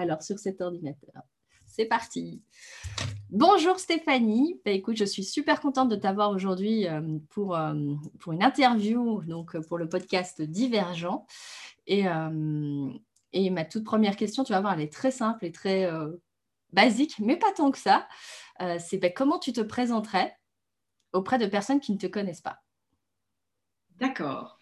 Alors, sur cet ordinateur. C'est parti. Bonjour Stéphanie. Bah, écoute, je suis super contente de t'avoir aujourd'hui euh, pour, euh, pour une interview, donc pour le podcast Divergent. Et, et ma toute première question, tu vas voir, elle est très simple et très basique, mais pas tant que ça. C'est bah, comment tu te présenterais auprès de personnes qui ne te connaissent pas? D'accord.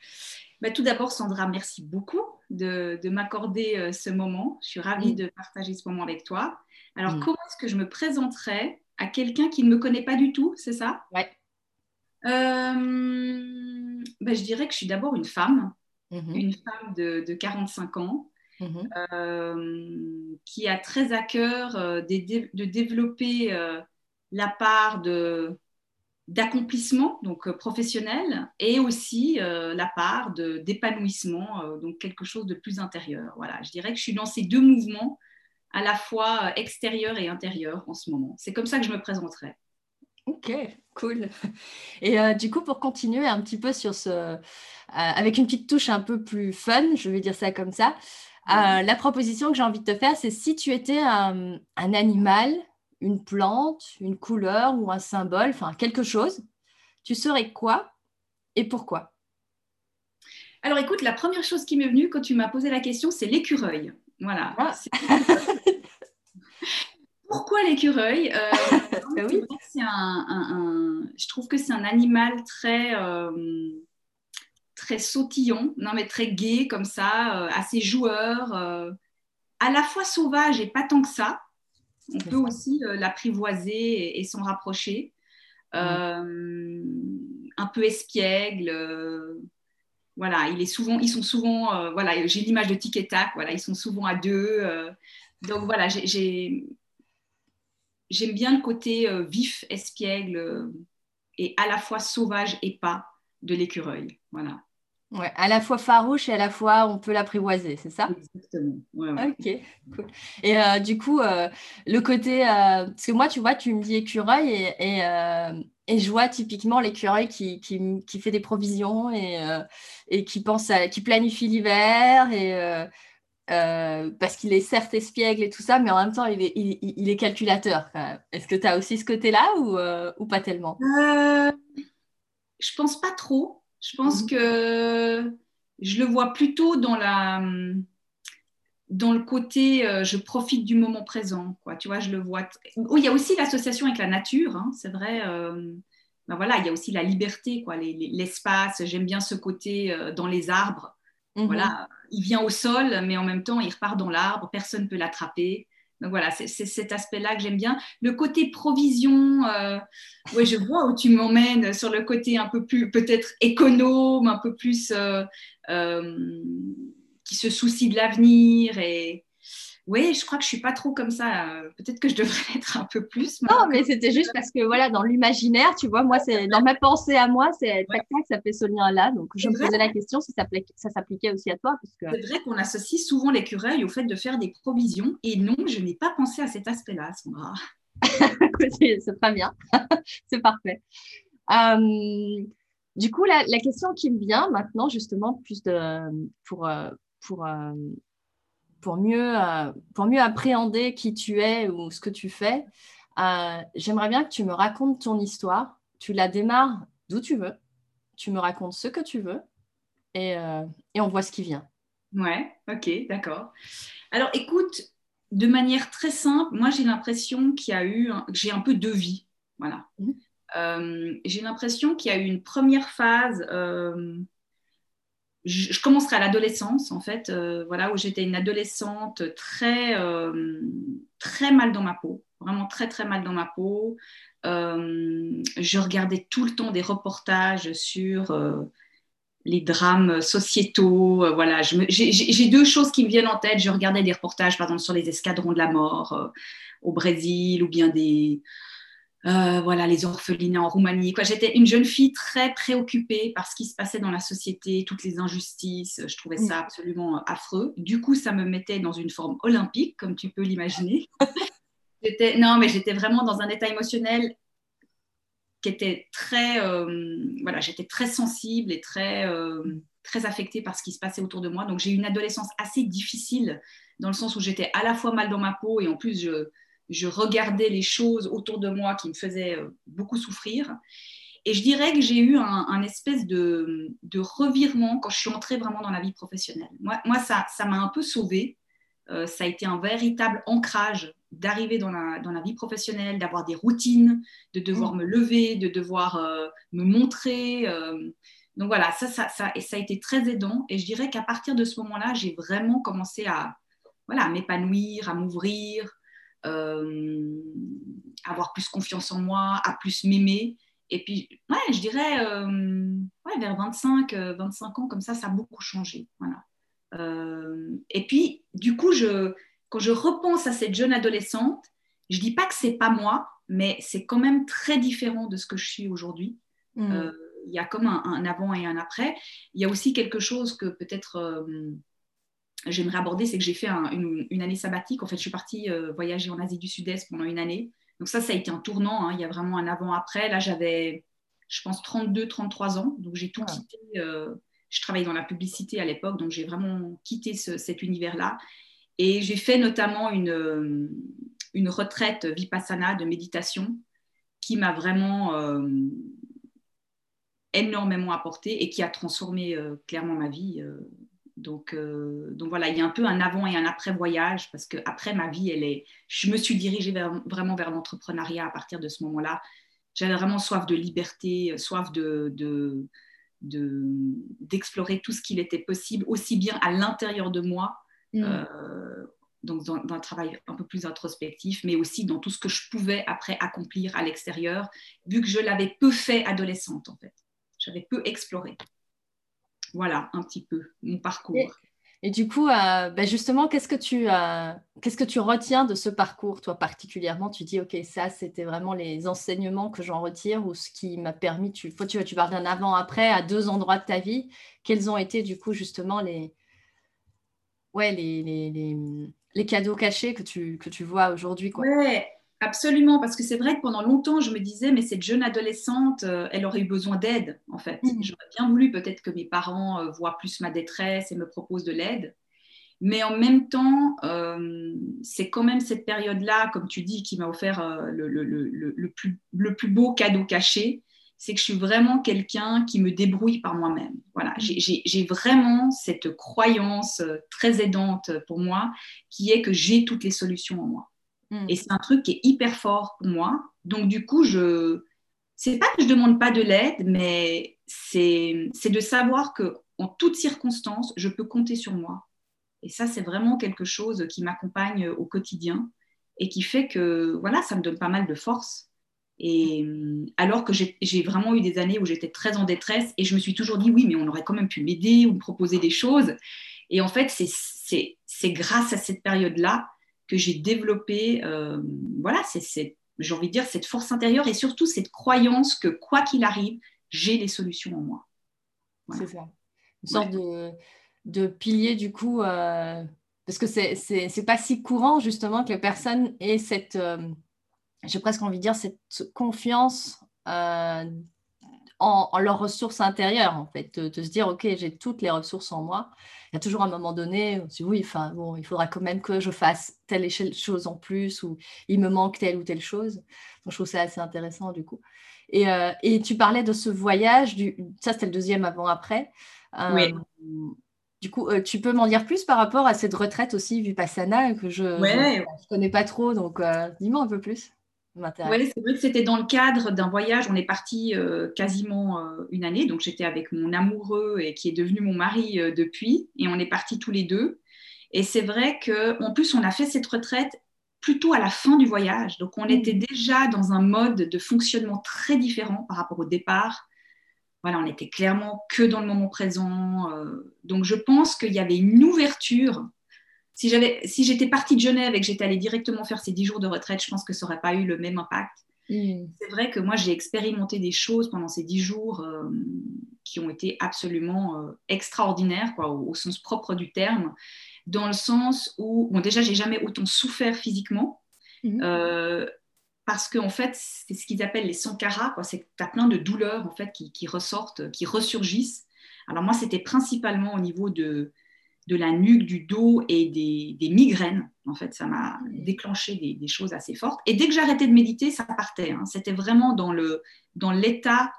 Bah, tout d'abord, Sandra, merci beaucoup de, m'accorder euh, ce moment. Je suis ravie de partager ce moment avec toi. Alors, comment est-ce que je me présenterais à quelqu'un qui ne me connaît pas du tout, c'est ça? Oui. Euh, bah, je dirais que je suis d'abord une femme, mhm. une femme de, 45 ans, mhm. euh, qui a très à cœur de développer la part de d'accomplissement donc euh, professionnel et aussi euh, la part d'épanouissement euh, donc quelque chose de plus intérieur. Voilà je dirais que je suis dans ces deux mouvements à la fois extérieur et intérieur en ce moment. C'est comme ça que je me présenterai. Ok cool. Et du coup pour continuer un petit peu sur ce avec une petite touche un peu plus fun je vais dire ça comme ça la proposition que j'ai envie de te faire c'est si tu étais un animal une plante, une couleur ou un symbole, enfin quelque chose, tu serais quoi et pourquoi? Alors écoute, la première chose qui m'est venue quand tu m'as posé la question, c'est l'écureuil. Voilà. Ah. Pourquoi l'écureuil? Euh, oui. Je trouve que c'est un animal très, euh, très sautillon, non mais très gai comme ça, euh, assez joueur, à la fois sauvage et pas tant que ça. On peut aussi euh, l'apprivoiser et, s'en rapprocher. Mm. Euh, un peu espiègle. Euh, voilà, il est souvent, ils sont souvent, voilà, j'ai l'image de tic et tac, voilà, ils sont souvent à deux. donc voilà, j'aime bien le côté vif, espiègle et à la fois sauvage et pas de l'écureuil. Voilà. Ouais, à la fois farouche et à la fois on peut l'apprivoiser, c'est ça? Exactement. Ok, cool. Et euh, du coup, euh, le côté. Euh, parce que moi, tu vois, tu me dis écureuil et, et, et je vois typiquement l'écureuil qui, qui, qui, fait des provisions et, et qui, pense à, qui planifie l'hiver et. parce qu'il est certes espiègle et tout ça, mais en même temps, il est, il, il est calculateur. Est-ce que tu as aussi ce côté-là ou, ou pas tellement? Je pense pas trop. Je pense mhm. que je le vois plutôt dans la dans le côté euh, je profite du moment présent quoi tu vois je le vois il y a aussi l'association avec la nature hein, c'est vrai euh, ben voilà il y a aussi la liberté quoi l'espace j'aime bien ce côté euh, dans les arbres mhm. voilà il vient au sol mais en même temps il repart dans l'arbre personne ne peut l'attraper donc voilà, c'est cet aspect-là que j'aime bien. Le côté provision, euh, ouais, je vois où tu m'emmènes sur le côté un peu plus peut-être économe, un peu plus euh, euh, qui se soucie de l'avenir et, oui, je crois que je suis pas trop comme ça. Euh, peut-être que je devrais être un peu plus. Non, mais c'était juste parce que voilà, dans l'imaginaire, tu vois, moi, c'est dans ma pensée à moi, c'est tac ça fait ce lien-là. Donc, je me posais la question si ça, ça s'appliquait aussi à toi, C'est vrai qu'on associe souvent l'écureuil au fait de faire des provisions, et non, je n'ai pas pensé à cet aspect-là, Sandra. c'est très bien, c'est parfait. Euh, du coup, la, la, question qui me vient maintenant, justement, plus de pour euh, pour pour mieux, euh, pour mieux appréhender qui tu es ou ce que tu fais, euh, j'aimerais bien que tu me racontes ton histoire. Tu la démarres d'où tu veux. Tu me racontes ce que tu veux et, euh, et on voit ce qui vient. Ouais, ok, d'accord. Alors écoute, de manière très simple, moi j'ai l'impression qu'il y a eu, j'ai un peu deux vies. Voilà. Mmh. j'ai l'impression qu'il y a eu une première phase je, commencerai à l'adolescence, en fait, euh, voilà, où j'étais une adolescente très, euh, très mal dans ma peau, vraiment très, très mal dans ma peau. Euh, je regardais tout le temps des reportages sur les drames sociétaux. voilà, j'ai deux choses qui me viennent en tête. Je regardais des reportages, par exemple, sur les escadrons de la mort au Brésil ou bien des euh, voilà, les orphelinats en Roumanie. J'étais une jeune fille très préoccupée par ce qui se passait dans la société, toutes les injustices. Je trouvais ça absolument affreux. Du coup, ça me mettait dans une forme olympique, comme tu peux l'imaginer. non, mais j'étais vraiment dans un état émotionnel qui était très, euh, voilà, j'étais très sensible et très, euh, très affectée par ce qui se passait autour de moi. Donc j'ai eu une adolescence assez difficile dans le sens où j'étais à la fois mal dans ma peau et en plus je, je regardais les choses autour de moi qui me faisaient euh, beaucoup souffrir. Et je dirais que j'ai eu un, espèce de, de, revirement quand je suis entrée vraiment dans la vie professionnelle. Moi, moi ça, ça m'a un peu sauvée. Euh, ça a été un véritable ancrage d'arriver dans la, dans la, vie professionnelle, d'avoir des routines, de devoir mmh. me lever, de devoir euh, me montrer. donc voilà, ça ça, ça, et ça a été très aidant. Et je dirais qu'à partir de ce moment-là, j'ai vraiment commencé à, voilà, à m'épanouir, à m'ouvrir, euh, avoir plus confiance en moi, à plus m'aimer. Et puis, ouais, je dirais, euh, vers 25, 25 euh, ans, comme ça, ça a beaucoup changé. Voilà. et puis, du coup, je, quand je repense à cette jeune adolescente, je dis pas que c'est pas moi, mais c'est quand même très différent de ce que je suis aujourd'hui. Mmh. Il y a comme un, un, avant et un après. Il y a aussi quelque chose que peut-être j'aimerais aborder, c'est que j'ai fait une, année sabbatique. En fait, je suis partie euh, voyager en Asie du Sud-Est pendant une année. Donc ça, ça a été un tournant. Hein. Il y a vraiment un avant-après. Là, j'avais, je pense, 32, 33 ans. Donc j'ai tout ah. quitté. Euh, je travaillais dans la publicité à l'époque, donc j'ai vraiment quitté cet univers-là. Et j'ai fait notamment une, euh, une retraite vipassana de méditation qui m'a vraiment énormément apporté et qui a transformé clairement ma vie donc, euh, donc voilà, il y a un peu un avant et un après voyage parce que après ma vie, elle est, je me suis dirigée vraiment vers l'entrepreneuriat à partir de ce moment-là. J'avais vraiment soif de liberté, soif de, d'explorer tout ce qu'il était possible, aussi bien à l'intérieur de moi, mm. euh, donc dans, un travail un peu plus introspectif, mais aussi dans tout ce que je pouvais après accomplir à l'extérieur, vu que je l'avais peu fait adolescente en fait. J'avais peu exploré. Voilà un petit peu mon parcours. Et, du coup, euh, ben justement, qu'est-ce que, tu, euh, qu'est-ce que tu retiens de ce parcours, toi particulièrement? Tu dis, OK, ça, c'était vraiment les enseignements que j'en retire ou ce qui m'a permis, tu, tu, tu parles d'un avant-après à deux endroits de ta vie. Quels ont été, du coup, justement, les, ouais, les, les, les, cadeaux cachés que tu, que tu vois aujourd'hui Ouais, Absolument, parce que c'est vrai que pendant longtemps, je me disais, mais cette jeune adolescente, euh, elle aurait eu besoin d'aide, en fait. Mm. J'aurais bien voulu peut-être que mes parents euh, voient plus ma détresse et me proposent de l'aide. Mais en même temps, euh, c'est quand même cette période-là, comme tu dis, qui m'a offert le, le, le, plus, le, plus, beau cadeau caché. C'est que je suis vraiment quelqu'un qui me débrouille par moi-même. Voilà, mm. j'ai vraiment cette croyance très aidante pour moi, qui est que j'ai toutes les solutions en moi. Mm. Et c'est un truc qui est hyper fort pour moi. Donc, du coup, je. C'est pas que je demande pas de l'aide, mais c'est de savoir que en toutes circonstances, je peux compter sur moi. Et ça, c'est vraiment quelque chose qui m'accompagne au quotidien et qui fait que, voilà, ça me donne pas mal de force. Et alors que j'ai vraiment eu des années où j'étais très en détresse et je me suis toujours dit, oui, mais on aurait quand même pu m'aider ou me proposer des choses. Et en fait, c'est grâce à cette période-là que j'ai développé, euh, voilà, c'est, j'ai envie de dire, cette force intérieure et surtout cette croyance que quoi qu'il arrive, j'ai les solutions en moi. C'est ça. Une sorte de, de, pilier, du coup, euh, parce que c'est, c'est, pas si courant, justement, que les personnes aient cette, euh, j'ai presque envie de dire, cette confiance en, leurs ressources intérieures, en fait, de, se dire, OK, j'ai toutes les ressources en moi. Il y a toujours un moment donné où on se dit, oui, enfin, bon, il faudra quand même que je fasse telle chose en plus ou il me manque telle ou telle chose. Donc, je trouve ça assez intéressant, du coup. Et, euh, et tu parlais de ce voyage, du, ça c'était le deuxième avant-après. Euh, oui. Du coup, euh, tu peux m'en dire plus par rapport à cette retraite aussi Vipassana que je ne connais pas trop, donc dis-moi un peu plus. Oui, c'est vrai que c'était dans le cadre d'un voyage. On est parti euh, quasiment euh, une année. Donc, j'étais avec mon amoureux et qui est devenu mon mari euh, depuis. Et on est partis tous les deux. Et c'est vrai qu'en plus, on a fait cette retraite plutôt à la fin du voyage. Donc, on mmh. était déjà dans un mode de fonctionnement très différent par rapport au départ. Voilà, on était clairement que dans le moment présent. donc, je pense qu'il y avait une ouverture si j'avais, si j'étais partie de Genève et que j'étais allée directement faire ces 10 jours de retraite, je pense que ça n'aurait pas eu le même impact. Mm. C'est vrai que moi, j'ai expérimenté des choses pendant ces 10 jours euh, qui ont été absolument euh, extraordinaires, quoi, au, sens propre du terme, dans le sens où, bon, déjà, j'ai jamais autant souffert physiquement. Mm. Euh, parce qu'en en fait, c'est ce qu'ils appellent les sankaras. C'est que tu as plein de douleurs en fait qui, qui ressortent, qui ressurgissent Alors moi, c'était principalement au niveau de, de la nuque, du dos et des, migraines. En fait, ça m'a déclenché des, choses assez fortes. Et dès que j'arrêtais de méditer, ça partait. Hein. C'était vraiment dans, le, dans l'état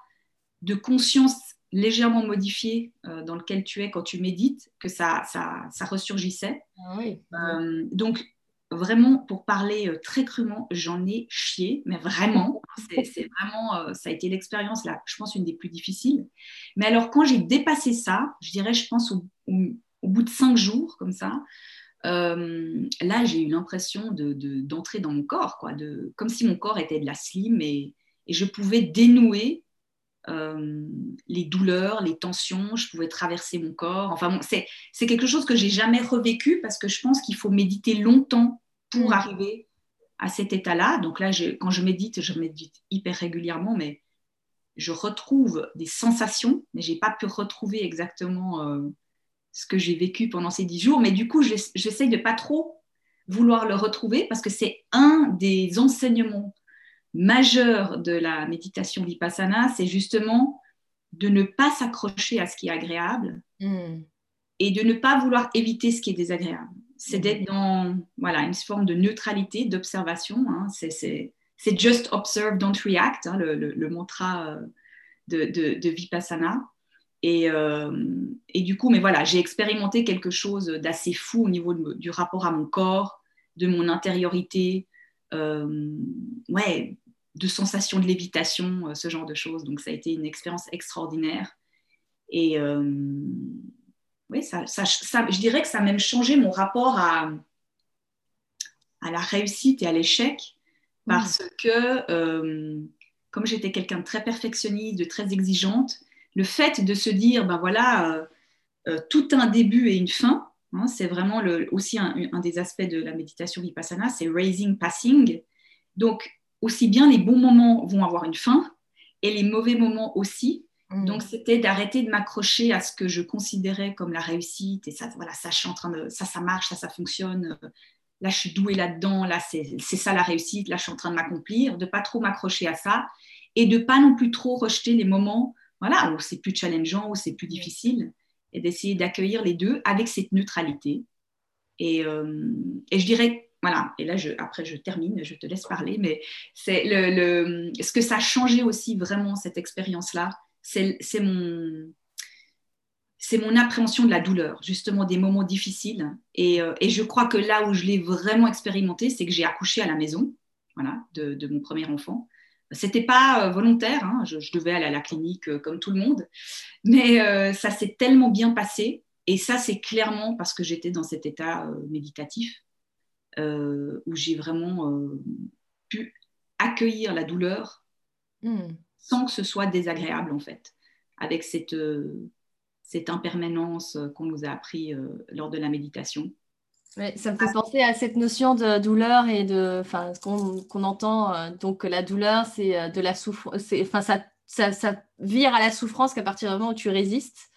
de conscience légèrement modifié euh, dans lequel tu es quand tu médites que ça, ça, ça ressurgissait. Ah oui. Euh, donc, vraiment, pour parler euh, très crûment, j'en ai chié, mais vraiment, c'est, vraiment, ça a été l'expérience, là, je pense, une des plus difficiles. Mais alors, quand j'ai dépassé ça, je dirais, je pense, au, au bout de cinq jours, comme ça, euh, là, j'ai eu l'impression de, d'entrer dans mon corps, quoi, de, comme si mon corps était de la slim et, et je pouvais dénouer euh, les douleurs, les tensions, je pouvais traverser mon corps. Enfin, c'est, c'est quelque chose que j'ai jamais revécu parce que je pense qu'il faut méditer longtemps pour mm. arriver à cet état-là. Donc là, quand je médite, je médite hyper régulièrement, mais je retrouve des sensations, mais j'ai pas pu retrouver exactement euh, ce que j'ai vécu pendant ces dix jours. Mais du coup, j'essaie de pas trop vouloir le retrouver parce que c'est un des enseignements majeurs de la méditation vipassana, c'est justement de ne pas s'accrocher à ce qui est agréable hmm. et de ne pas vouloir éviter ce qui est désagréable. C'est hmm. d'être dans voilà, une forme de neutralité, d'observation. Hein. C'est just observe, don't react, hein, le, mantra euh, de, de Vipassana. Euh, et, du coup, mais voilà, j'ai expérimenté quelque chose d'assez fou au niveau du rapport à mon corps, de mon intériorité, euh, ouais, de sensations de lévitation, euh, ce genre de choses. Donc, ça a été une expérience extraordinaire. Et oui, ça, je dirais que ça a même changé mon rapport à, à la réussite et à l'échec, parce que comme j'étais quelqu'un de très perfectionniste, de très exigeante, le fait de se dire, ben voilà, euh, euh, tout un début et une fin, hein, c'est vraiment aussi un, des aspects de la méditation vipassana, c'est raising, passing. Donc, aussi bien les bons moments vont avoir une fin et les mauvais moments aussi. Mm. Donc, c'était d'arrêter de m'accrocher à ce que je considérais comme la réussite et ça, voilà, ça, je suis en train de, ça, ça marche, ça, ça fonctionne. Là, je suis douée là-dedans. Là, c'est ça la réussite. Là, je suis en train de m'accomplir. De pas trop m'accrocher à ça et de pas non plus trop rejeter les moments voilà, où c'est plus challengeant, où c'est plus difficile, et d'essayer d'accueillir les deux avec cette neutralité. Et, euh, je dirais, voilà, et là, après je termine, je te laisse parler, mais c'est le, ce que ça a changé aussi vraiment, cette expérience-là, c'est mon, c'est mon appréhension de la douleur, justement des moments difficiles. Et, euh, et je crois que là où je l'ai vraiment expérimenté, c'est que j'ai accouché à la maison voilà, de, mon premier enfant. C'était pas euh, volontaire, hein, je, devais aller à la clinique euh, comme tout le monde, mais euh, ça s'est tellement bien passé. Et ça, c'est clairement parce que j'étais dans cet état méditatif où j'ai vraiment pu accueillir la douleur hmm. sans que ce soit désagréable, en fait, avec cette, cette impermanence qu'on nous a appris lors de la méditation ça me fait penser à cette notion de douleur et de, enfin, qu'on entend, euh, donc la douleur, c'est euh, de la souffrance, enfin, ça, ça, ça, vire à la souffrance qu'à partir du moment où tu résistes.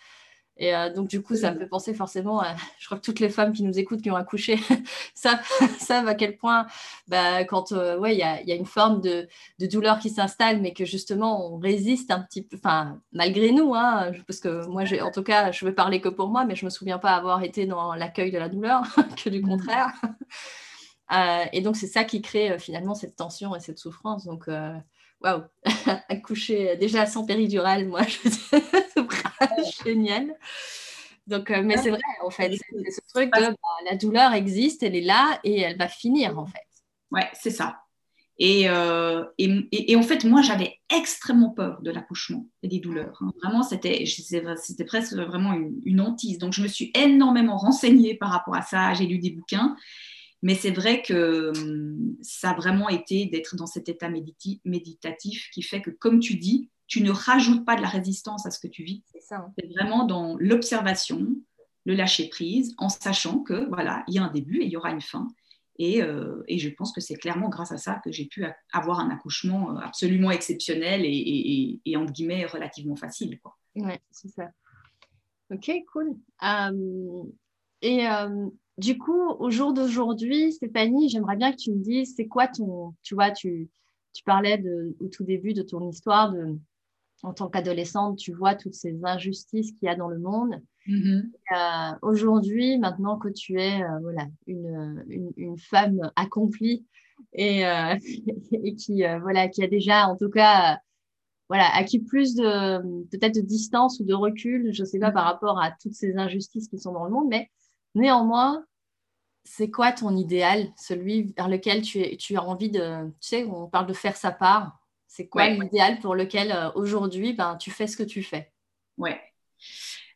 Et euh, donc, du coup, ça me fait penser forcément à, je crois que toutes les femmes qui nous écoutent, qui ont accouché, savent, savent à quel point, bah, quand euh, ouais, il y, a, y, a, une forme de, de douleur qui s'installe, mais que justement, on résiste un petit peu, enfin, malgré nous, hein, parce que moi, en tout cas, je vais parler que pour moi, mais je me souviens pas avoir été dans l'accueil de la douleur, que du mmh. contraire. Euh, et donc, c'est ça qui crée finalement cette tension et cette souffrance. Donc, waouh, accoucher déjà sans péridurale, moi, je génial. Donc, euh, mais c'est vrai, en fait, c'est ce truc de bah, la douleur existe, elle est là et elle va finir, en fait. Ouais, c'est ça. Et, euh, et, et, en fait, moi, j'avais extrêmement peur de l'accouchement et des douleurs. Hein. Vraiment, c'était, presque vraiment une, une, hantise. Donc, je me suis énormément renseignée par rapport à ça. J'ai lu des bouquins. Mais c'est vrai que hum, ça a vraiment été d'être dans cet état méditatif qui fait que, comme tu dis, tu ne rajoutes pas de la résistance à ce que tu vis. C'est ça. Hein. C'est vraiment dans l'observation, le lâcher prise, en sachant que voilà, il y a un début et il y aura une fin. Et, euh, et je pense que c'est clairement grâce à ça que j'ai pu avoir un accouchement euh, absolument exceptionnel et, et, et entre guillemets relativement facile. Quoi. Ouais, c'est ça. Ok, cool. Euh, et du coup, au jour d'aujourd'hui, Stéphanie, j'aimerais bien que tu me dises, c'est quoi ton, tu vois, tu, tu parlais de, au tout début de ton histoire de, en tant qu'adolescente, tu vois toutes ces injustices qu'il y a dans le monde. Mm-hmm. Euh, aujourd'hui, maintenant que tu es euh, voilà, une, une, femme accomplie et, euh, et qui, voilà, qui a déjà, en tout cas, voilà, acquis plus de peut-être de distance ou de recul, je ne sais pas, par rapport à toutes ces injustices qui sont dans le monde, mais néanmoins, c'est quoi ton idéal, celui vers lequel tu, tu, as envie de, tu sais, on parle de faire sa part, c'est quoi l'idéal pour lequel aujourd'hui, ben, tu fais ce que tu fais Ouais.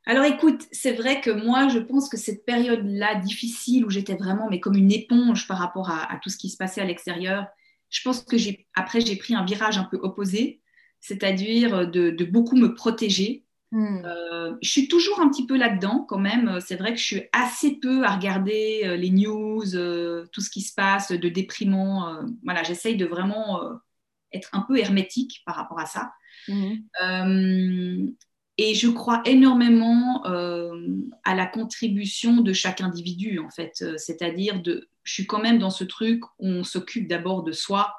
Alors écoute, c'est vrai que moi, je pense que cette période-là difficile où j'étais vraiment mais comme une éponge par rapport à, tout ce qui se passait à l'extérieur, je pense que j'ai après j'ai pris un virage un peu opposé, c'est-à-dire de, beaucoup me protéger. Hmm. Euh, je suis toujours un petit peu là-dedans quand même. C'est vrai que je suis assez peu à regarder euh, les news, euh, tout ce qui se passe de déprimant. voilà, j'essaye de vraiment être un peu hermétique par rapport à ça. Hmm. Et je crois énormément euh, à la contribution de chaque individu, en fait. Euh, c'est-à-dire, de, je suis quand même dans ce truc où on s'occupe d'abord de soi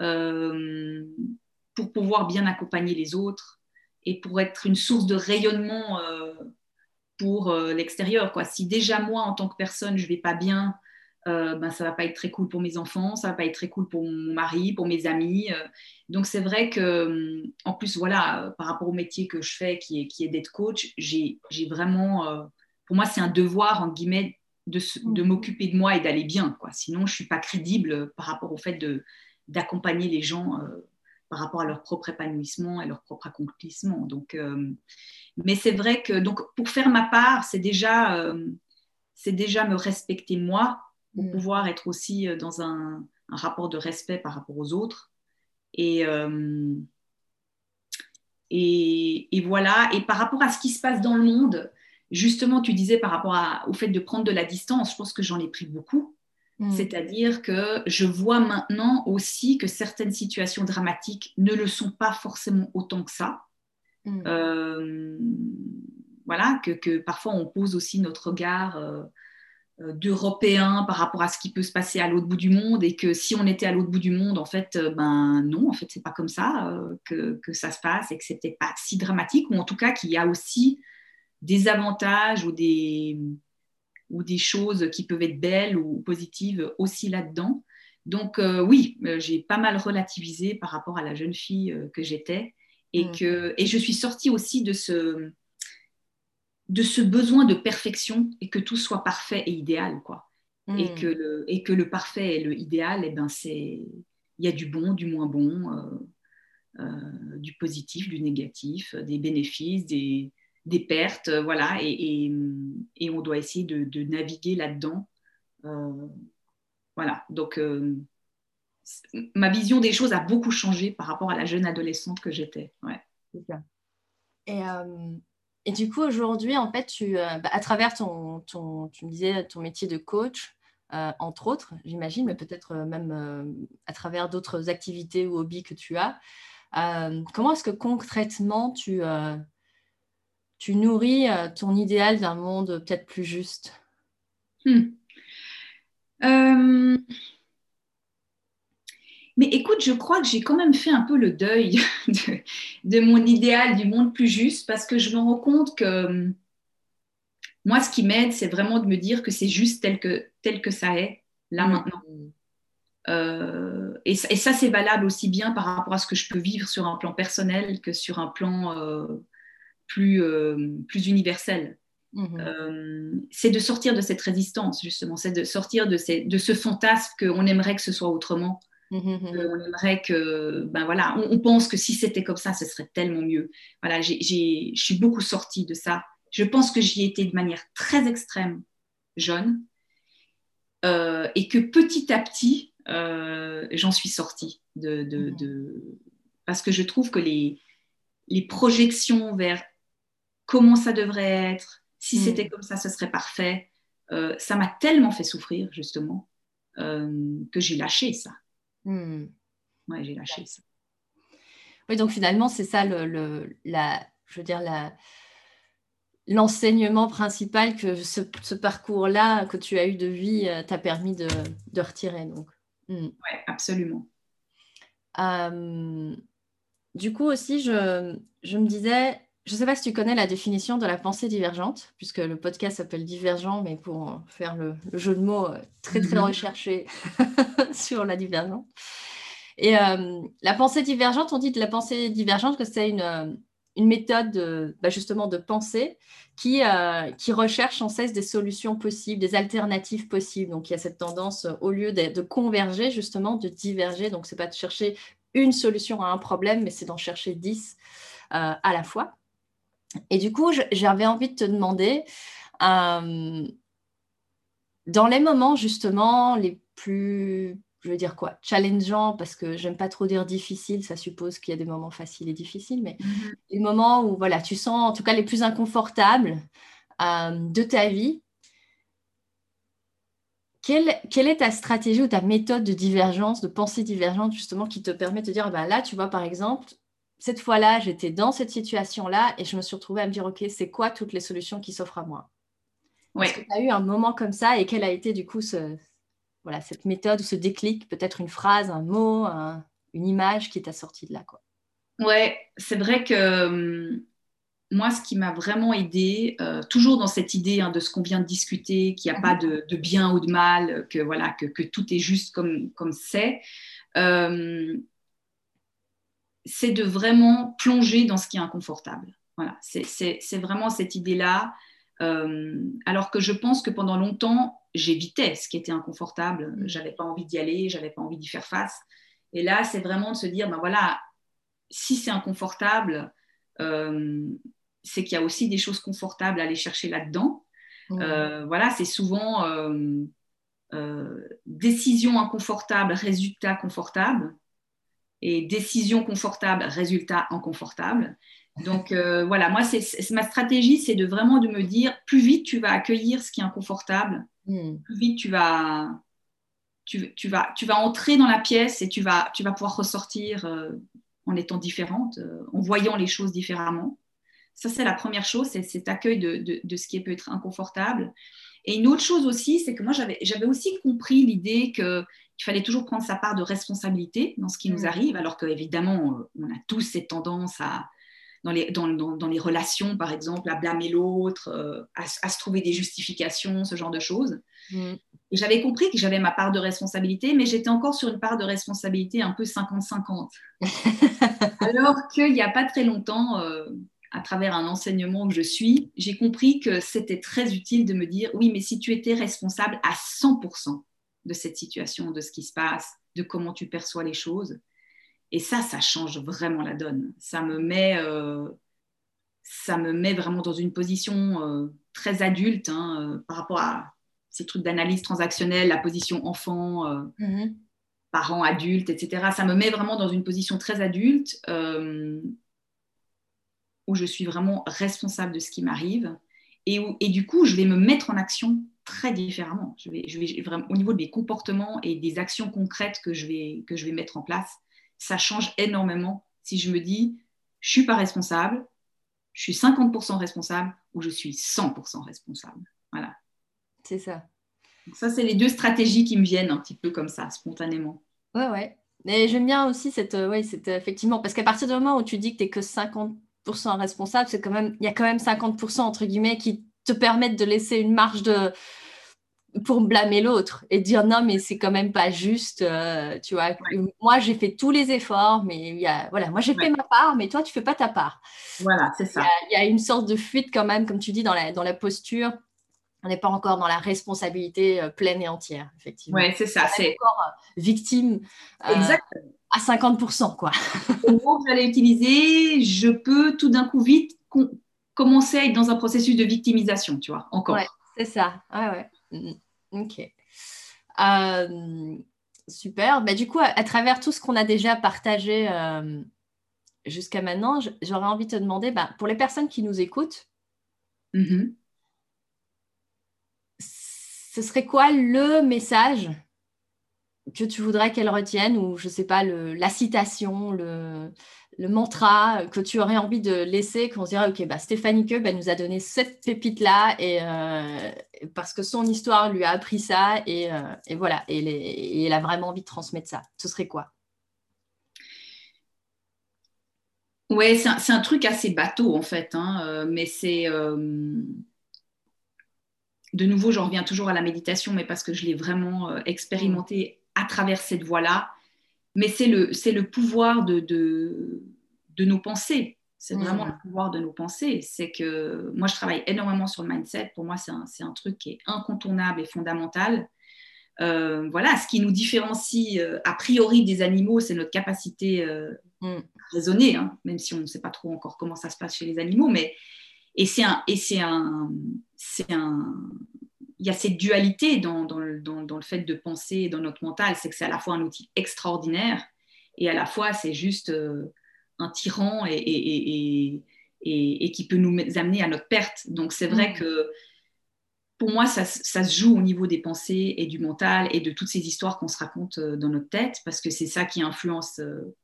euh, pour pouvoir bien accompagner les autres et pour être une source de rayonnement pour l'extérieur. Quoi. Si déjà moi, en tant que personne, je ne vais pas bien, euh, ben, ça va pas être très cool pour mes enfants, ça va pas être très cool pour mon mari, pour mes amis. Euh. donc c'est vrai que, en plus, voilà, par rapport au métier que je fais, qui est, qui est d'être coach, j'ai vraiment, euh, pour moi, c'est un devoir, en guillemets, de, de mhm. m'occuper de moi et d'aller bien. Quoi. Sinon, je suis pas crédible par rapport au fait d'accompagner les gens par rapport à leur propre épanouissement et leur propre accomplissement. Donc, mais c'est vrai que donc, pour faire ma part, c'est déjà, c'est déjà me respecter moi pour mm. pouvoir être aussi euh, dans un, rapport de respect par rapport aux autres. Et, euh, et, et, voilà. Et par rapport à ce qui se passe dans le monde, justement, tu disais par rapport au fait de prendre de la distance, je pense que j'en ai pris beaucoup. Mm. C'est-à-dire que je vois maintenant aussi que certaines situations dramatiques ne le sont pas forcément autant que ça. Mm. Euh, voilà, que, que, parfois on pose aussi notre regard euh, d'Européens par rapport à ce qui peut se passer à l'autre bout du monde et que si on était à l'autre bout du monde, en fait, euh, ben non, en fait, c'est pas comme ça euh, que, que, ça se passe et que c'était pas si dramatique, ou en tout cas qu'il y a aussi des avantages ou des, ou des choses qui peuvent être belles ou positives aussi là-dedans. Donc oui, j'ai pas mal relativisé par rapport à la jeune fille que j'étais et, mmh. que, et je suis sortie aussi de ce de ce besoin de perfection et que tout soit parfait et idéal, quoi. Et, hmm. que le, et que le parfait et le idéal, eh ben c'est il y a du bon, du moins bon, euh, euh, du positif, du négatif, des bénéfices, des, des pertes, euh, voilà, et, et, on doit essayer de, de naviguer là-dedans. voilà, donc ma vision des choses a beaucoup changé par rapport à la jeune adolescente que j'étais. Ouais. Et et du coup, aujourd'hui, en fait, tu, euh, bah, à travers ton, ton, tu me disais, ton métier de coach, euh, entre autres, j'imagine, mais peut-être euh, même à travers d'autres activités ou hobbies que tu as, comment est-ce que concrètement tu, tu nourris ton idéal d'un monde peut-être plus juste? Hmm. Mais écoute, je crois que j'ai quand même fait un peu le deuil de, mon idéal du monde plus juste parce que je me rends compte que hum, moi, ce qui m'aide, c'est vraiment de me dire que c'est juste tel que, tel que ça est, là, mm. maintenant. Euh, et, ça, c'est valable aussi bien par rapport à ce que je peux vivre sur un plan personnel que sur un plan euh, plus, euh, plus universel. Mm-hmm. c'est de sortir de cette résistance, justement, c'est de sortir de, ces, de ce fantasme qu'on aimerait que ce soit autrement. Mmh, mmh, mmh. on aimerait que, ben voilà, on, pense que si c'était comme ça, ce serait tellement mieux. Voilà, je suis beaucoup sortie de ça. Je pense que j'y étais de manière très extrême, jeune, euh, et que petit à petit, euh, j'en suis sortie. De, Parce que je trouve que les, les projections vers comment ça devrait être, si c'était comme ça, ce serait parfait, euh, ça m'a tellement fait souffrir, justement, que j'ai lâché ça. Hmm. Ouais, j'ai lâché ça. Oui, donc finalement, c'est ça le, la, je veux dire, la, l'enseignement principal que ce, ce, parcours-là que tu as eu de vie euh, t'a permis de, de, retirer. Donc. Hmm. Oui, absolument. Euh, du coup aussi, je, je me disais, je ne sais pas si tu connais la définition de la pensée divergente, puisque le podcast s'appelle Divergent, mais pour faire le, jeu de mots euh, très très mhm. recherché sur la divergence. Et euh, la pensée divergente, on dit de la pensée divergente que c'est une, euh, une, méthode bah, justement de pensée qui, qui recherche sans cesse des solutions possibles, des alternatives possibles. Donc il y a cette tendance, au lieu de, de converger, justement, de diverger. Donc ce n'est pas de chercher une solution à un problème, mais c'est d'en chercher dix à la fois. Et du coup, j'avais envie de te demander, euh, dans les moments justement les plus, je veux dire quoi, challengeants, parce que j'aime pas trop dire difficile, ça suppose qu'il y a des moments faciles et difficiles, mais mm-hmm. les moments où voilà, tu sens en tout cas les plus inconfortables euh, de ta vie, quelle, est ta stratégie ou ta méthode de divergence, de pensée divergente, justement, qui te permet de te dire, bah là, tu vois, par exemple, cette fois-là, j'étais dans cette situation-là et je me suis retrouvée à me dire, OK, c'est quoi toutes les solutions qui s'offrent à moi? Est-ce que tu as eu un moment comme ça et quelle a été du coup ce, voilà, cette méthode ou ce déclic, peut-être une phrase, un mot, une image qui t'a sorti de là quoi? Ouais, c'est vrai que hum, moi, ce qui m'a vraiment aidé, euh, toujours dans cette idée hein, de ce qu'on vient de discuter, qu'il n'y a pas mhm. de, bien ou de mal, que voilà, que, tout est juste comme comme c'est. Euh, c'est de vraiment plonger dans ce qui est inconfortable. Voilà, c'est vraiment cette idée-là. Euh, alors que je pense que pendant longtemps, j'évitais ce qui était inconfortable. Mm. J'avais pas envie d'y aller, j'avais pas envie d'y faire face. Et là, c'est vraiment de se dire, ben voilà, si c'est inconfortable, euh, c'est qu'il y a aussi des choses confortables à aller chercher là-dedans. Mm. Euh, voilà, c'est souvent décision inconfortable, résultat confortable et décision confortable, résultat inconfortable. Donc euh, voilà, moi, c'est, ma stratégie, c'est de vraiment de me dire, plus vite tu vas accueillir ce qui est inconfortable, hmm. plus vite tu vas, tu, tu, vas, tu vas entrer dans la pièce et tu vas, tu vas pouvoir ressortir euh, en étant différente, euh, en voyant les choses différemment. Ça, c'est la première chose, c'est cet accueil de, de, de, ce qui peut être inconfortable. Et une autre chose aussi, c'est que moi, j'avais, j'avais aussi compris l'idée que il fallait toujours prendre sa part de responsabilité dans ce qui nous mm. arrive, alors qu'évidemment, on a tous cette tendance à, dans les, dans, dans, les relations, par exemple, à blâmer l'autre, euh, à, se trouver des justifications, ce genre de choses. Mm. Et j'avais compris que j'avais ma part de responsabilité, mais j'étais encore sur une part de responsabilité un peu 50-50. alors qu'il n'y a pas très longtemps, euh, à travers un enseignement que je suis, j'ai compris que c'était très utile de me dire, oui, mais si tu étais responsable à 100%, de cette situation, de ce qui se passe, de comment tu perçois les choses. Et ça, ça change vraiment la donne. Ça me met, euh, ça me met vraiment dans une position euh, très adulte hein, euh, par rapport à ces trucs d'analyse transactionnelle, la position enfant, mm-hmm. parent, adulte, etc. Ça me met vraiment dans une position très adulte où je suis vraiment responsable de ce qui m'arrive et, et du coup, je vais me mettre en action très différemment. Je vais, je vais vraiment, au niveau des comportements et des actions concrètes que je, vais, que je vais mettre en place, ça change énormément si je me dis, je suis pas responsable, je suis 50% responsable ou je suis 100% responsable. Voilà. C'est ça. ça, c'est les deux stratégies qui me viennent un petit peu comme ça, spontanément. Ouais, ouais. Mais j'aime bien aussi cette, euh, ouais, cette, effectivement, parce qu'à partir du moment où tu dis que tu n'es que 50% responsable, c'est quand même, il y a quand même 50% entre guillemets qui te permettent de laisser une marge de, pour blâmer l'autre et dire non mais c'est quand même pas juste euh, tu vois. Moi j'ai fait tous les efforts mais il y a, voilà. Moi j'ai fait ma part mais toi tu fais pas ta part. Voilà c'est ça. Il y, a, une sorte de fuite quand même comme tu dis dans la, dans la posture. On n'est pas encore dans la responsabilité euh, pleine et entière effectivement. Ouais c'est ça c'est encore euh, victime à 50% quoi. Le mot que j'allais utiliser je peux tout d'un coup vite commencer à être dans un processus de victimisation tu vois encore c'est ça ouais ouais Mm, ok. Euh, super. Bah, du coup, à, travers tout ce qu'on a déjà partagé euh, jusqu'à maintenant, j'aurais envie de te demander, bah, pour les personnes qui nous écoutent, mm-hmm. ce serait quoi le message que tu voudrais qu'elles retiennent ou je sais pas le, la citation, le, le mantra que tu aurais envie de laisser, qu'on se dirait, OK, bah, Stéphanie Keub, elle nous a donné cette pépite-là, et, euh, parce que son histoire lui a appris ça, et, euh, voilà, et, elle a vraiment envie de transmettre ça. Ce serait quoi? Ouais, c'est un, truc assez bateau en fait, hein, euh, mais c'est. de nouveau, j'en reviens toujours à la méditation, mais parce que je l'ai vraiment expérimenté à travers cette voie-là. Mais c'est le, le pouvoir de, de, de nos pensées. C'est vraiment le pouvoir de nos pensées. C'est que moi, je travaille énormément sur le mindset. Pour moi, c'est un, un, truc qui est incontournable et fondamental. Euh, voilà, ce qui nous différencie euh, a priori des animaux, c'est notre capacité euh, mm. à raisonner, hein, même si on ne sait pas trop encore comment ça se passe chez les animaux. Mais et c'est un, et c'est un, c'est un, il y a cette dualité dans, dans, le, dans, dans, le fait de penser dans notre mental, c'est que c'est à la fois un outil extraordinaire et à la fois c'est juste un tyran et, et, et, et, qui peut nous amener à notre perte. Donc c'est vrai mm. que pour moi, ça, se joue au niveau des pensées et du mental et de toutes ces histoires qu'on se raconte euh, dans notre tête, parce que c'est ça qui influence euh,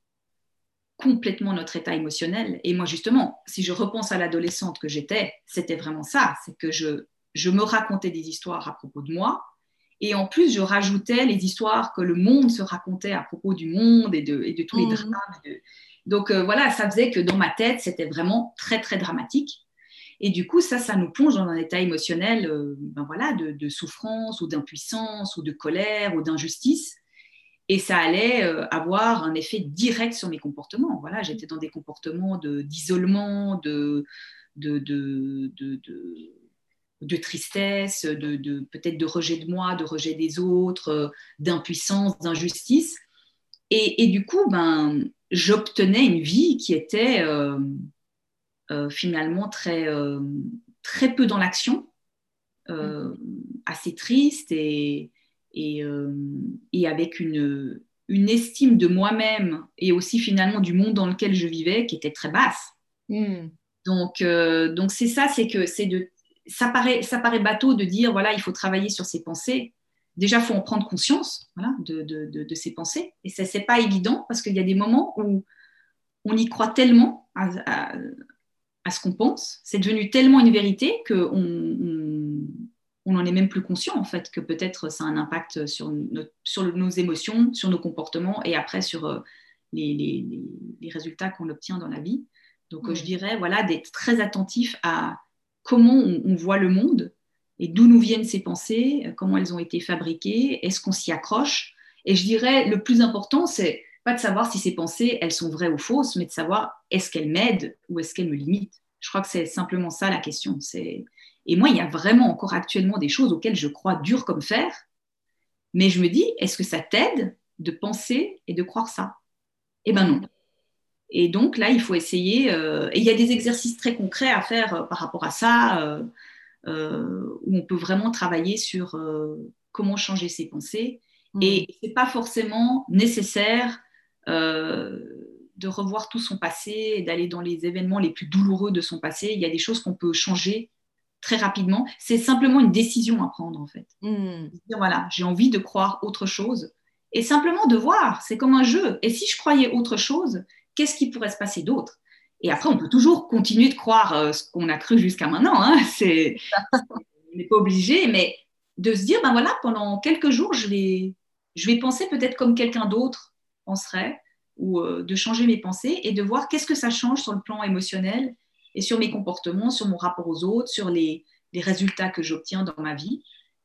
complètement notre état émotionnel. Et moi, justement, si je repense à l'adolescente que j'étais, c'était vraiment ça, c'est que je, je me racontais des histoires à propos de moi, et en plus, je rajoutais les histoires que le monde se racontait à propos du monde et de, et de tous les mmh. drames. Donc euh, voilà, ça faisait que dans ma tête, c'était vraiment très, très dramatique. Et du coup, ça, ça nous plonge dans un état émotionnel euh, ben voilà, de, souffrance ou d'impuissance ou de colère ou d'injustice. Et ça allait euh, avoir un effet direct sur mes comportements. Voilà, j'étais dans des comportements d'isolement, de, de, de, de, tristesse, de, peut-être de rejet de moi, de rejet des autres, euh, d'impuissance, d'injustice. Et, et, du coup, ben, j'obtenais une vie qui était euh, finalement très, euh, très peu dans l'action, euh, mm. assez triste et, et, et avec une, une, estime de moi-même et aussi finalement du monde dans lequel je vivais qui était très basse. Mm. Donc, donc c'est ça, c'est que c'est de, ça paraît, ça paraît bateau de dire voilà, il faut travailler sur ses pensées. Déjà, il faut en prendre conscience voilà, de, de, de, de, ses pensées. Et ça, c'est pas évident parce qu'il y a des moments où on y croit tellement à, à ce qu'on pense. C'est devenu tellement une vérité qu'on on, n'en est même plus conscient, en fait, que peut-être ça a un impact sur, sur nos émotions, sur nos comportements et après sur euh, les, les, résultats qu'on obtient dans la vie. Donc, je dirais, voilà, d'être très attentif à comment on, voit le monde et d'où nous viennent ces pensées, comment elles ont été fabriquées, est-ce qu'on s'y accroche? Et je dirais, le plus important, c'est pas de savoir si ces pensées, elles sont vraies ou fausses, mais de savoir est-ce qu'elles m'aident ou est-ce qu'elles me limitent? Je crois que c'est simplement ça la question. Et moi, il y a vraiment encore actuellement des choses auxquelles je crois dur comme fer, mais je me dis, est-ce que ça t'aide de penser et de croire ça? Eh ben non. Et donc là, il faut essayer, euh, et il y a des exercices très concrets à faire euh, par rapport à ça, euh, où on peut vraiment travailler sur comment changer ses pensées. Mmh. Et ce n'est pas forcément nécessaire de revoir tout son passé et d'aller dans les événements les plus douloureux de son passé. Il y a des choses qu'on peut changer très rapidement. C'est simplement une décision à prendre en fait. Dire, voilà, j'ai envie de croire autre chose et simplement de voir. C'est comme un jeu. Et si je croyais autre chose, qu'est-ce qui pourrait se passer d'autre? Et après, on peut toujours continuer de croire euh, ce qu'on a cru jusqu'à maintenant. Hein. C'est, on n'est pas obligé, mais de se dire, ben voilà, pendant quelques jours, je vais, je vais penser peut-être comme quelqu'un d'autre penserait ou euh, de changer mes pensées et de voir qu'est-ce que ça change sur le plan émotionnel et sur mes comportements, sur mon rapport aux autres, sur les, les résultats que j'obtiens dans ma vie.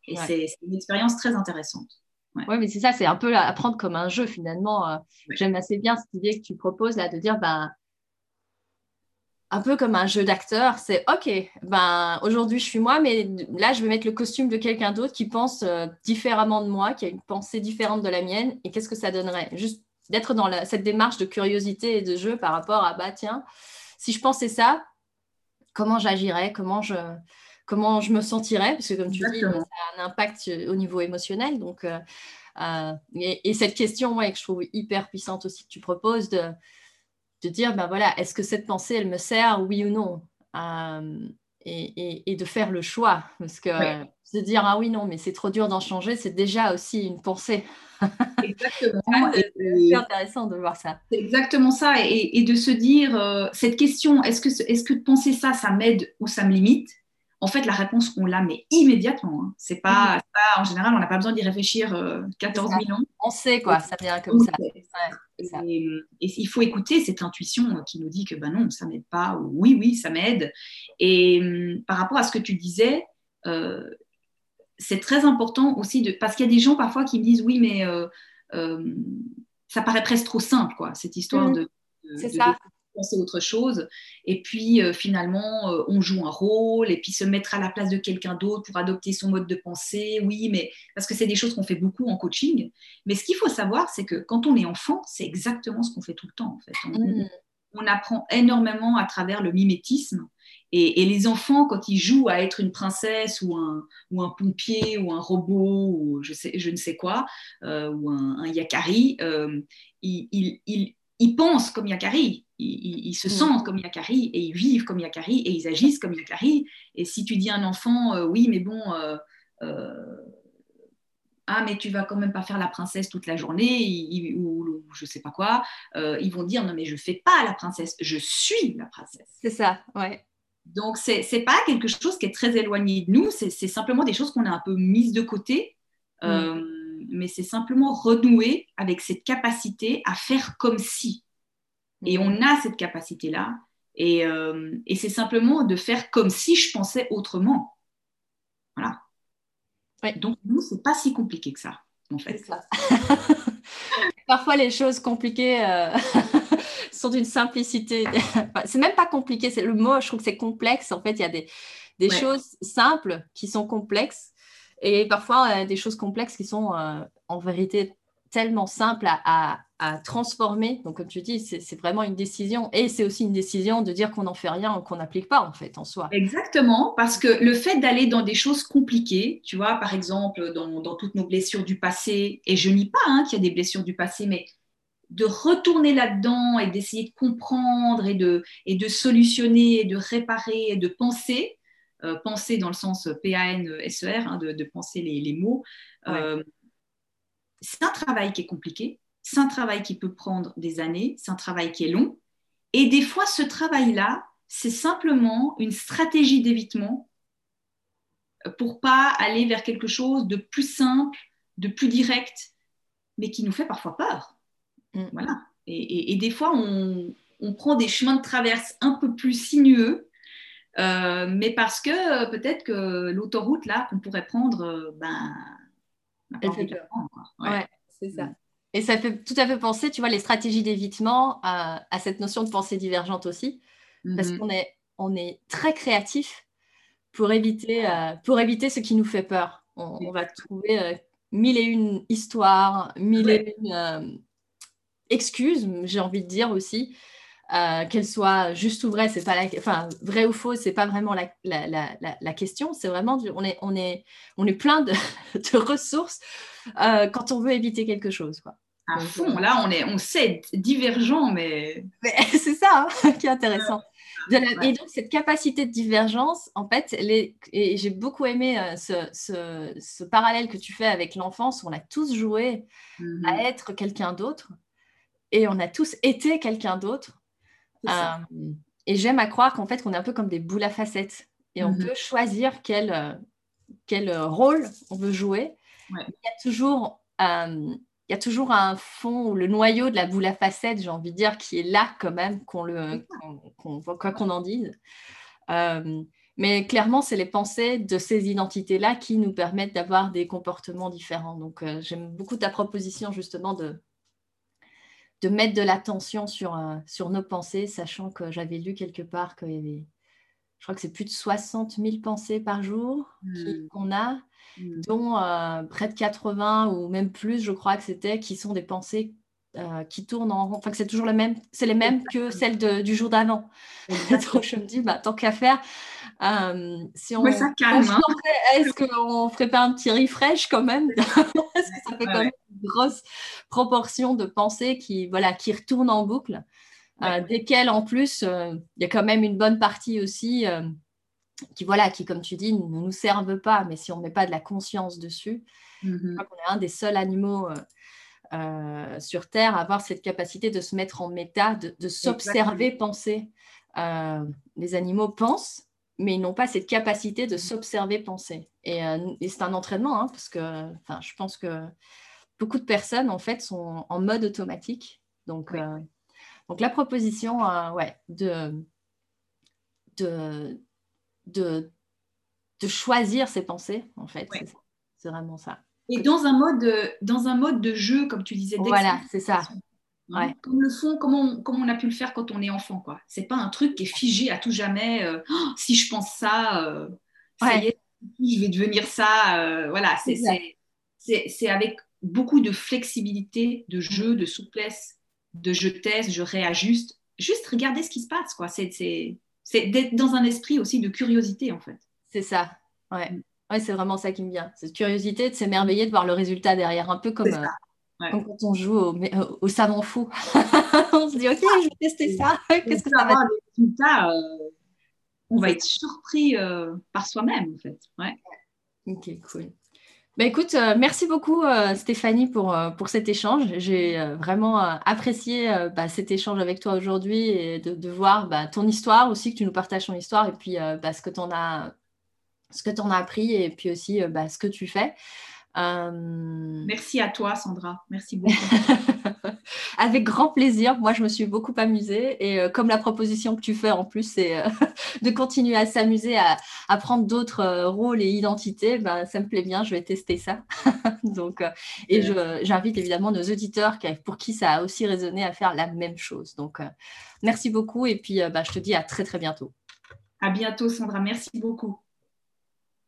Et c'est une expérience très intéressante. Oui, ouais, mais c'est ça, c'est un peu à prendre comme un jeu finalement. Euh, j'aime assez bien cette idée que tu proposes là de dire, ben, un peu comme un jeu d'acteur, c'est OK, ben, aujourd'hui je suis moi, mais là je vais mettre le costume de quelqu'un d'autre qui pense euh, différemment de moi, qui a une pensée différente de la mienne, et qu'est-ce que ça donnerait? Juste d'être dans cette démarche de curiosité et de jeu par rapport à bah tiens, si je pensais ça, comment j'agirais, comment je, comment je me sentirais, parce que comme tu dis, ça a un impact au niveau émotionnel. Donc, euh, euh, et, cette question ouais, que je trouve hyper puissante aussi que tu proposes de, de dire, ben voilà, est-ce que cette pensée, elle me sert, oui ou non euh, et, et, de faire le choix, parce que de dire, ah oui, non, mais c'est trop dur d'en changer, c'est déjà aussi une pensée. Exactement. c'est intéressant de voir ça. C'est exactement ça. Et, de se dire, euh, cette question, est-ce que, est que de penser ça, ça m'aide ou ça me limite? En fait, la réponse, on l'a, mais immédiatement. Hein. C'est pas, mm. pas, en général, on n'a pas besoin d'y réfléchir 14 euh, 000 ans. On sait, quoi, ça vient comme ça. Et, il faut écouter cette intuition qui nous dit que ben non, ça m'aide pas, ou oui, oui, ça m'aide. Et hum, par rapport à ce que tu disais, euh, c'est très important aussi de. Parce qu'il y a des gens parfois qui me disent oui, mais euh, euh, ça paraît presque trop simple, quoi, cette histoire mmh. de. c'est ça penser autre chose. Et puis euh, finalement, euh, on joue un rôle, et puis se mettre à la place de quelqu'un d'autre pour adopter son mode de pensée. Oui, mais parce que c'est des choses qu'on fait beaucoup en coaching. Mais ce qu'il faut savoir, c'est que quand on est enfant, c'est exactement ce qu'on fait tout le temps. En fait, on, mm. apprend énormément à travers le mimétisme. Et, les enfants, quand ils jouent à être une princesse ou un, ou un pompier ou un robot ou je, sais, je ne sais quoi, euh, ou un, yakari, ils, ils, ils pensent comme Yakari, ils, se mm. sentent comme Yakari et ils vivent comme Yakari et ils agissent comme Yakari. Et si tu dis à un enfant, euh, oui, mais bon, euh, euh, ah, mais tu vas quand même pas faire la princesse toute la journée, ou, je sais pas quoi, ils vont dire, non, mais je fais pas la princesse, je suis la princesse. C'est ça, ouais. Donc, c'est n'est pas quelque chose qui est très éloigné de nous, c'est simplement des choses qu'on a un peu mises de côté. Mm mais c'est simplement renouer avec cette capacité à faire comme si. Et on a cette capacité-là. Euh, et, c'est simplement de faire comme si je pensais autrement. Voilà. Donc, nous, c'est pas si compliqué que ça, en fait. Parfois, les choses compliquées euh, sont d'une simplicité. c'est même pas compliqué, c'est le mot, je trouve que c'est complexe. En fait, il y a des, des choses simples qui sont complexes et parfois, des choses complexes qui sont euh, en vérité tellement simples à, transformer. Donc, comme tu dis, c'est vraiment une décision. Et c'est aussi une décision de dire qu'on n'en fait rien qu'on n'applique pas, en fait, en soi. Exactement, parce que le fait d'aller dans des choses compliquées, tu vois, par exemple, dans, toutes nos blessures du passé, et je nie pas hein, qu'il y a des blessures du passé, mais de retourner là-dedans et d'essayer de comprendre et de, et de solutionner et de réparer et de penser, euh, penser dans le sens P-A-N-S-E-R, hein, de, penser les, mots. Euh, c'est un travail qui est compliqué, c'est un travail qui peut prendre des années, c'est un travail qui est long. Et des fois, ce travail-là, c'est simplement une stratégie d'évitement pour pas aller vers quelque chose de plus simple, de plus direct, mais qui nous fait parfois peur. Mm. Voilà. Et, des fois, on, on, prend des chemins de traverse un peu plus sinueux euh, mais parce que euh, peut-être que l'autoroute là qu'on pourrait prendre, euh, ben, Ouais, c'est ça. Mm. Et ça fait tout à fait penser, tu vois, les stratégies d'évitement à, cette notion de pensée divergente aussi, parce mm-hmm. qu'on est, on est très créatif pour éviter, pour éviter ce qui nous fait peur. On, va trouver mille et une histoires, mille et une excuses, j'ai envie de dire aussi, euh, qu'elle soit juste ou vraie, c'est pas la, enfin vrai ou faux, c'est pas vraiment la, la, la, la question. C'est vraiment on est on est on est plein de, de ressources euh, quand on veut éviter quelque chose. Quoi. À fond, euh, là on est on sait divergent, mais, mais c'est ça hein, qui est intéressant. Et donc cette capacité de divergence, en fait, les, et j'ai beaucoup aimé ce, ce, ce, parallèle que tu fais avec l'enfance. On a tous joué à mm-hmm. être quelqu'un d'autre et on a tous été quelqu'un d'autre euh, et j'aime à croire qu'en fait, qu'on est un peu comme des boules à facettes. Et on mhm. peut choisir quel, euh, quel euh, rôle on veut jouer. Il, y a toujours, il y a toujours un fond, le noyau de la boule à facettes, j'ai envie de dire, qui est là quand même, qu'on le, quoi qu'on en dise. mais clairement, c'est les pensées de ces identités-là qui nous permettent d'avoir des comportements différents. Donc, j'aime beaucoup ta proposition justement de, de mettre de l'attention sur, euh, sur nos pensées, sachant que j'avais lu quelque part qu'il y avait, je crois que c'est plus de 60 000 pensées par jour hmm. qu'on a, hmm. dont euh, près de 80 ou même plus, je crois que c'était, qui sont des pensées euh, qui tournent en rond. Enfin, que c'est toujours le même, c'est les mêmes que celles du jour d'avant. Donc, je me dis, bah, tant qu'à faire, si on, ça calme, hein. est-ce qu'on ferait pas un petit refresh quand même? Parce que ça fait quand même grosse proportion de pensées qui, voilà, qui retournent en boucle, euh, desquelles en plus, euh, il y a quand même une bonne partie aussi euh, qui, voilà, qui, comme tu dis, ne nous servent pas, mais si on ne met pas de la conscience dessus, je mm-hmm. crois qu'on est un des seuls animaux sur Terre à avoir cette capacité de se mettre en méta, de, s'observer penser. les animaux pensent, mais ils n'ont pas cette capacité de s'observer penser. Et, c'est un entraînement, hein, parce que je pense que beaucoup de personnes, en fait, sont en mode automatique. Donc, donc la proposition, ouais, de, de, de, de, choisir ses pensées, en fait, c'est vraiment ça. Et dans un, mode, dans un mode de jeu, comme tu disais. Voilà, c'est ça. Hein, comme le fond, comme on, comme on, a pu le faire quand on est enfant. quoi. C'est pas un truc qui est figé à tout jamais. Euh, oh, si je pense ça, euh, ça y est, je vais devenir ça. Euh, voilà, c'est avec beaucoup de flexibilité, de jeu, de souplesse, de je teste, je réajuste. Juste regarder ce qui se passe. quoi. C'est d'être dans un esprit aussi de curiosité, en fait. C'est ça. Ouais. Ouais c'est vraiment ça qui me vient. Cette curiosité de s'émerveiller de voir le résultat derrière, un peu comme quand on joue au, au, savant fou, on se dit ok, je vais tester ça. Qu'est-ce que ça va résultat euh, On va être surpris euh, par soi-même en fait. Ouais. Ok, cool. Bah, écoute, euh, merci beaucoup Stéphanie pour, pour cet échange. J'ai vraiment apprécié bah, cet échange avec toi aujourd'hui et de, de voir bah, ton histoire aussi, que tu nous partages ton histoire et puis bah, ce que tu en as ce que tu en as appris et puis aussi ce que tu fais. Euh, Merci à toi, Sandra. Merci beaucoup. Avec grand plaisir. Moi, je me suis beaucoup amusée. Et euh, comme la proposition que tu fais en plus, c'est euh, de continuer à s'amuser, à, prendre d'autres rôles et identités, ben, ça me plaît bien. Je vais tester ça. Donc, et j'invite évidemment nos auditeurs pour qui ça a aussi résonné à faire la même chose. Donc, merci beaucoup. Et puis, ben, je te dis à très, très bientôt. À bientôt, Sandra. Merci beaucoup.